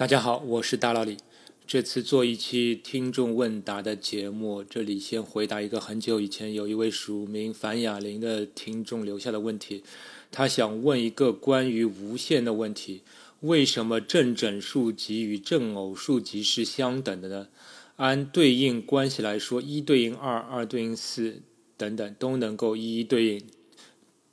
大家好，我是大老李。这次做一期听众问答的节目，这里先回答一个很久以前有一位署名樊雅玲的听众留下的问题。他想问一个关于无限的问题：为什么正整数集与正偶数集是相等的呢？按对应关系来说，一对应二，二对应四，等等都能够一一对应。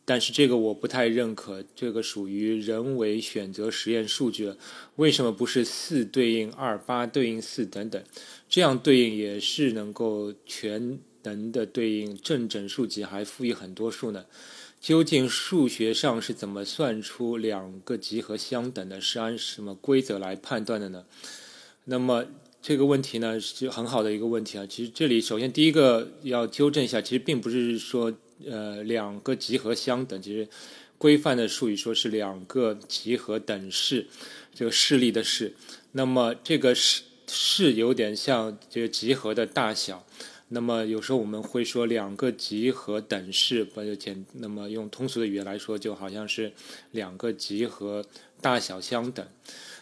但是这个我不太认可，这个属于人为选择实验数据了。为什么不是四对应二，八对应四等等？这样对应也是能够全能的对应正整数集，还赋予很多数呢？究竟数学上是怎么算出两个集合相等的？是按什么规则来判断的呢？那么这个问题呢是很好的一个问题啊。其实这里首先第一个要纠正一下，其实并不是说。呃，两个集合相等，其实规范的术语说是两个集合等式，这个势力的势。那么这个势势有点像这个集合的大小。那么有时候我们会说两个集合等式，不就简？那么用通俗的语言来说，就好像是两个集合大小相等。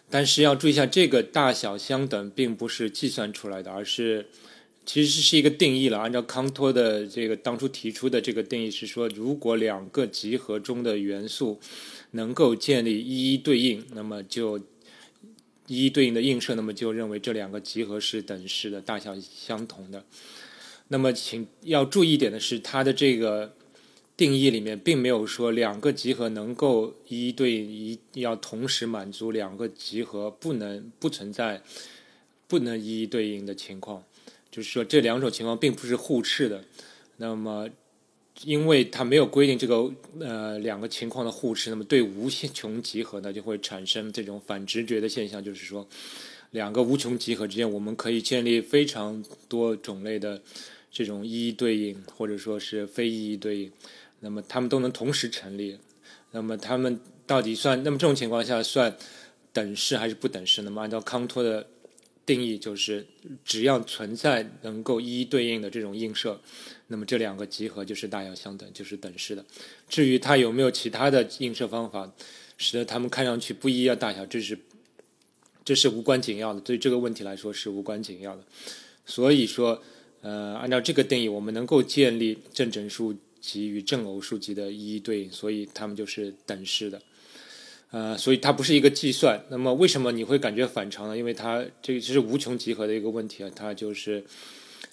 但是要注意一下，这个大小相等并不是计算出来的，而是。其实是一个定义了，按照康托的这个当初提出的这个定义是说，如果两个集合中的元素能够建立一一对应，那么就一一对应的映射，那么就认为这两个集合是等式的大小相同的。那么请要注意一点的是，它的这个定义里面并没有说两个集合能够一一对应，一要同时满足两个集合不能不存在不能一一对应的情况。就是说，这两种情况并不是互斥的。那么，因为它没有规定这个呃两个情况的互斥，那么对无限穷集合呢，就会产生这种反直觉的现象。就是说，两个无穷集合之间，我们可以建立非常多种类的这种一一对应，或者说是非一一对应。那么，它们都能同时成立。那么，它们到底算？那么这种情况下算等式还是不等式？那么，按照康托的。定义就是，只要存在能够一一对应的这种映射，那么这两个集合就是大小相等，就是等式的。至于它有没有其他的映射方法，使得它们看上去不一样大小，这是这是无关紧要的。对这个问题来说是无关紧要的。所以说，呃，按照这个定义，我们能够建立正整数集与正偶数集的一一对应，所以它们就是等式的。呃，所以它不是一个计算。那么为什么你会感觉反常呢？因为它这个是无穷集合的一个问题啊，它就是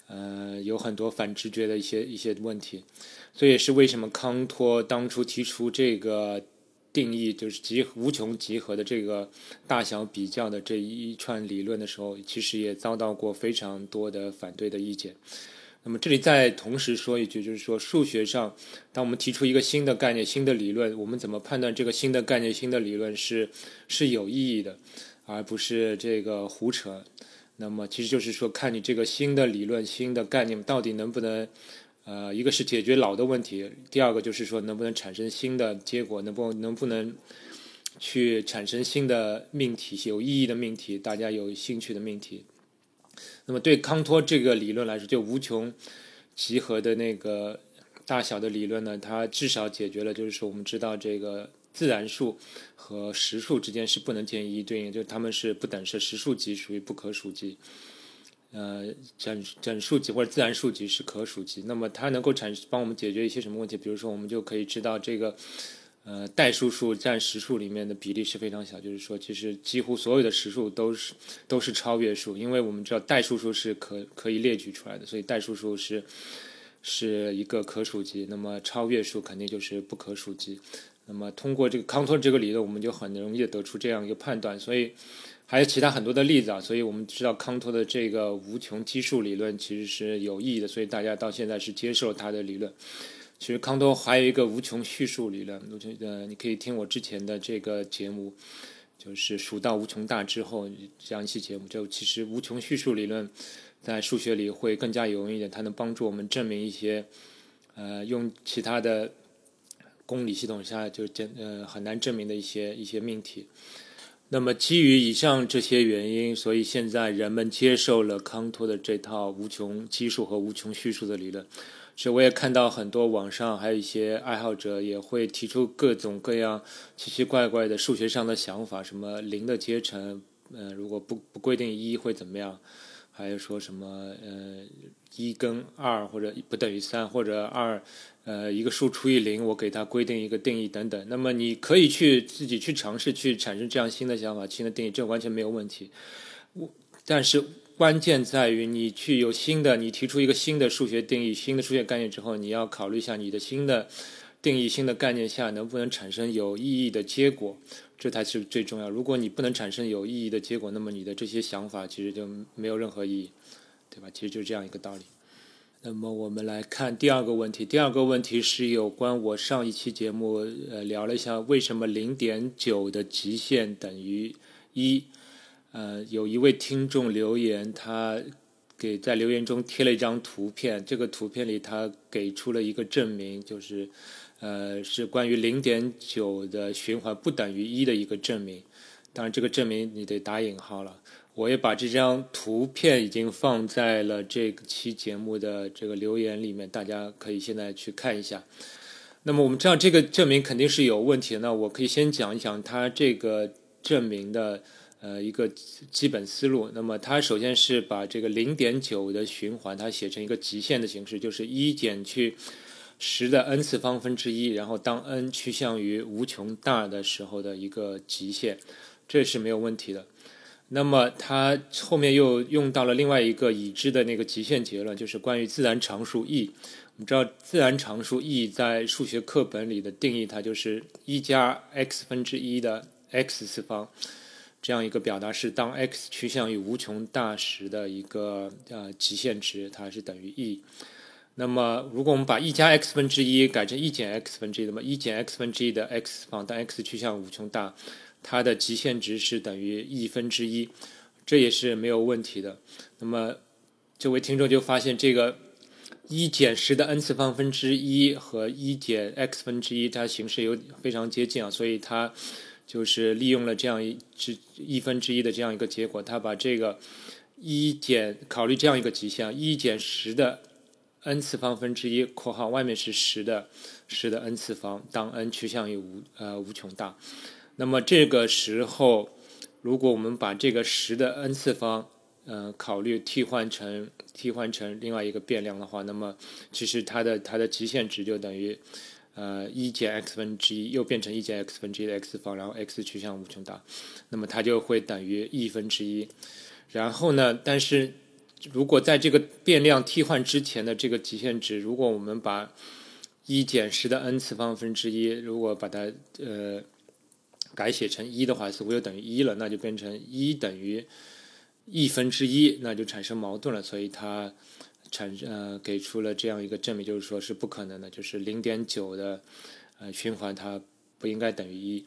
呃有很多反直觉的一些一些问题。所以也是为什么康托当初提出这个定义，就是集无穷集合的这个大小比较的这一串理论的时候，其实也遭到过非常多的反对的意见。那么这里再同时说一句，就是说数学上，当我们提出一个新的概念、新的理论，我们怎么判断这个新的概念、新的理论是是有意义的，而不是这个胡扯？那么其实就是说，看你这个新的理论、新的概念到底能不能，呃，一个是解决老的问题，第二个就是说能不能产生新的结果，能不能不能去产生新的命题、有意义的命题、大家有兴趣的命题。那么对康托这个理论来说，就无穷集合的那个大小的理论呢，它至少解决了，就是说我们知道这个自然数和实数之间是不能建一一对应，就是它们是不等式，实数集属于不可数集，呃，整整数集或者自然数集是可数集。那么它能够产帮我们解决一些什么问题？比如说，我们就可以知道这个。呃，代数数占实数里面的比例是非常小，就是说，其实几乎所有的实数都是都是超越数，因为我们知道代数数是可可以列举出来的，所以代数数是是一个可数集，那么超越数肯定就是不可数集。那么通过这个康托这个理论，我们就很容易得出这样一个判断。所以还有其他很多的例子啊，所以我们知道康托的这个无穷基数理论其实是有意义的，所以大家到现在是接受他的理论。其实康托还有一个无穷叙述理论，无穷呃，你可以听我之前的这个节目，就是数到无穷大之后这样一期节目。就其实无穷叙述理论在数学里会更加有用一点，它能帮助我们证明一些呃用其他的公理系统下就简呃很难证明的一些一些命题。那么基于以上这些原因，所以现在人们接受了康托的这套无穷基数和无穷叙述的理论。所以我也看到很多网上还有一些爱好者也会提出各种各样奇奇怪怪的数学上的想法，什么零的阶乘，呃，如果不不规定一会怎么样？还有说什么呃，一跟二或者不等于三，或者二呃一个数除以零，我给它规定一个定义等等。那么你可以去自己去尝试去产生这样新的想法、新的定义，这完全没有问题。我但是关键在于你去有新的，你提出一个新的数学定义、新的数学概念之后，你要考虑一下你的新的定义、新的概念下能不能产生有意义的结果。这才是最重要。如果你不能产生有意义的结果，那么你的这些想法其实就没有任何意义，对吧？其实就是这样一个道理。那么我们来看第二个问题。第二个问题是有关我上一期节目呃聊了一下为什么零点九的极限等于一。呃，有一位听众留言，他给在留言中贴了一张图片，这个图片里他给出了一个证明，就是。呃，是关于零点九的循环不等于一的一个证明。当然，这个证明你得打引号了。我也把这张图片已经放在了这期节目的这个留言里面，大家可以现在去看一下。那么我们知道这个证明肯定是有问题的。那我可以先讲一讲它这个证明的呃一个基本思路。那么它首先是把这个零点九的循环它写成一个极限的形式，就是一减去。十的 n 次方分之一，然后当 n 趋向于无穷大的时候的一个极限，这是没有问题的。那么它后面又用到了另外一个已知的那个极限结论，就是关于自然常数 e。我们知道自然常数 e 在数学课本里的定义，它就是一加 x 分之一的 x 次方这样一个表达式，当 x 趋向于无穷大时的一个呃极限值，它是等于 e。那么，如果我们把一加 x 分之一改成一减 x 分之一，那么一减 x 分之一的 x 方，当 x 趋向无穷大，它的极限值是等于 e 分之一，这也是没有问题的。那么，这位听众就发现这个一减十的 n 次方分之一和一减 x 分之一，它形式有非常接近啊，所以它就是利用了这样一之一分之一的这样一个结果，它把这个一减考虑这样一个极限，一减十的。n 次方分之一（括号外面是十的十的 n 次方），当 n 趋向于无呃无穷大，那么这个时候，如果我们把这个十的 n 次方，呃，考虑替换成替换成另外一个变量的话，那么其实它的它的极限值就等于呃一减 x 分之一，又变成一减 x 分之一的 x 方，然后 x 趋向无穷大，那么它就会等于 e 分之一。然后呢，但是。如果在这个变量替换之前的这个极限值，如果我们把一减十的 n 次方分之一，如果把它呃改写成一的话，似乎就等于一了，那就变成一等于 e 分之一，那就产生矛盾了。所以它产呃给出了这样一个证明，就是说是不可能的，就是零点九的呃循环它不应该等于一。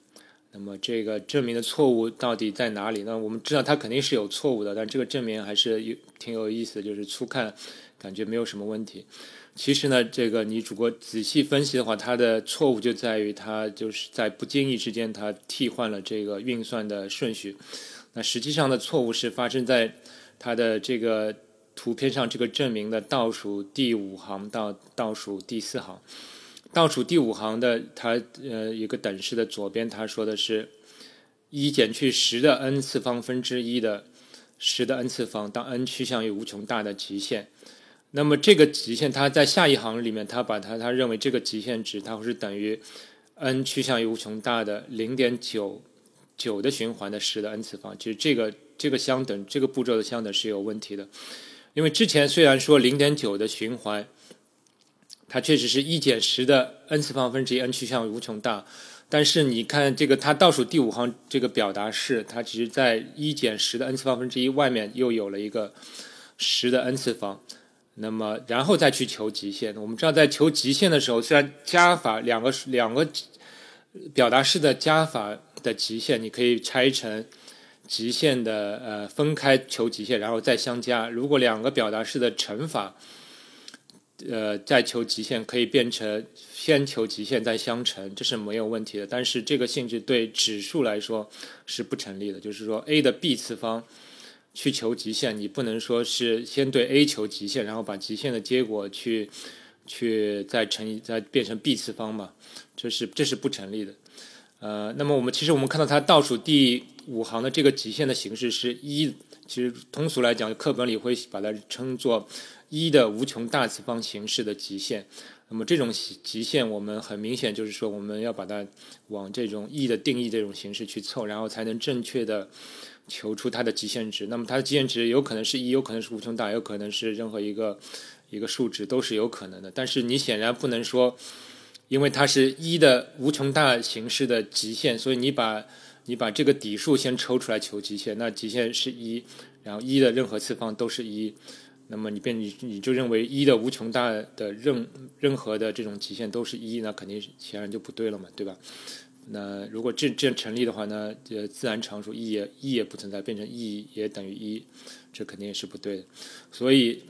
那么这个证明的错误到底在哪里？呢？我们知道它肯定是有错误的，但这个证明还是有挺有意思的，就是初看感觉没有什么问题。其实呢，这个你如果仔细分析的话，它的错误就在于它就是在不经意之间它替换了这个运算的顺序。那实际上的错误是发生在它的这个图片上这个证明的倒数第五行到倒数第四行。倒数第五行的它呃一个等式的左边，他说的是一减去十的 n 次方分之一的十的 n 次方，当 n 趋向于无穷大的极限。那么这个极限，它在下一行里面，他把它他认为这个极限值，它会是等于 n 趋向于无穷大的零点九九的循环的十的 n 次方。其实这个这个相等这个步骤的相等是有问题的，因为之前虽然说零点九的循环。它确实是一减十的 n 次方分之一，n 趋向无穷大。但是你看这个，它倒数第五行这个表达式，它其实在一减十的 n 次方分之一外面又有了一个十的 n 次方。那么然后再去求极限，我们知道在求极限的时候，虽然加法两个两个表达式的加法的极限，你可以拆成极限的呃分开求极限，然后再相加。如果两个表达式的乘法。呃，再求极限可以变成先求极限再相乘，这是没有问题的。但是这个性质对指数来说是不成立的，就是说 a 的 b 次方去求极限，你不能说是先对 a 求极限，然后把极限的结果去去再乘以再变成 b 次方嘛，这是这是不成立的。呃，那么我们其实我们看到它倒数第五行的这个极限的形式是一，其实通俗来讲，课本里会把它称作一的无穷大次方形式的极限。那么这种极限，我们很明显就是说，我们要把它往这种 e 的定义这种形式去凑，然后才能正确的求出它的极限值。那么它的极限值有可能是一，有可能是无穷大，有可能是任何一个一个数值都是有可能的。但是你显然不能说，因为它是一的无穷大形式的极限，所以你把你把这个底数先抽出来求极限，那极限是一，然后一的任何次方都是一。那么你变你你就认为一的无穷大的任任何的这种极限都是一，那肯定显然就不对了嘛，对吧？那如果这这成立的话呢，呃，自然常数 e 也 e 也不存在，变成 e 也等于一，这肯定也是不对的。所以，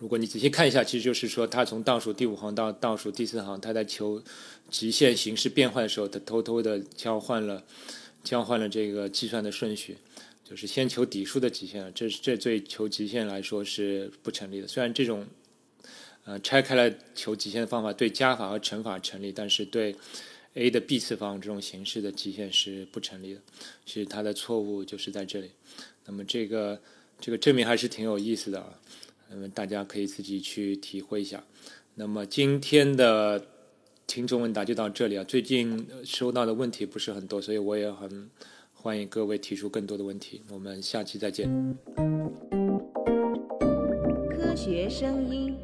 如果你仔细看一下，其实就是说，它从倒数第五行到倒数第四行，它在求极限形式变换的时候，它偷偷的交换了交换了这个计算的顺序。就是先求底数的极限，这这对求极限来说是不成立的。虽然这种呃拆开来求极限的方法对加法和乘法成立，但是对 a 的 b 次方这种形式的极限是不成立的。其实它的错误就是在这里。那么这个这个证明还是挺有意思的啊，那么，大家可以自己去体会一下。那么今天的听众问答就到这里啊。最近收到的问题不是很多，所以我也很。欢迎各位提出更多的问题，我们下期再见。科学声音。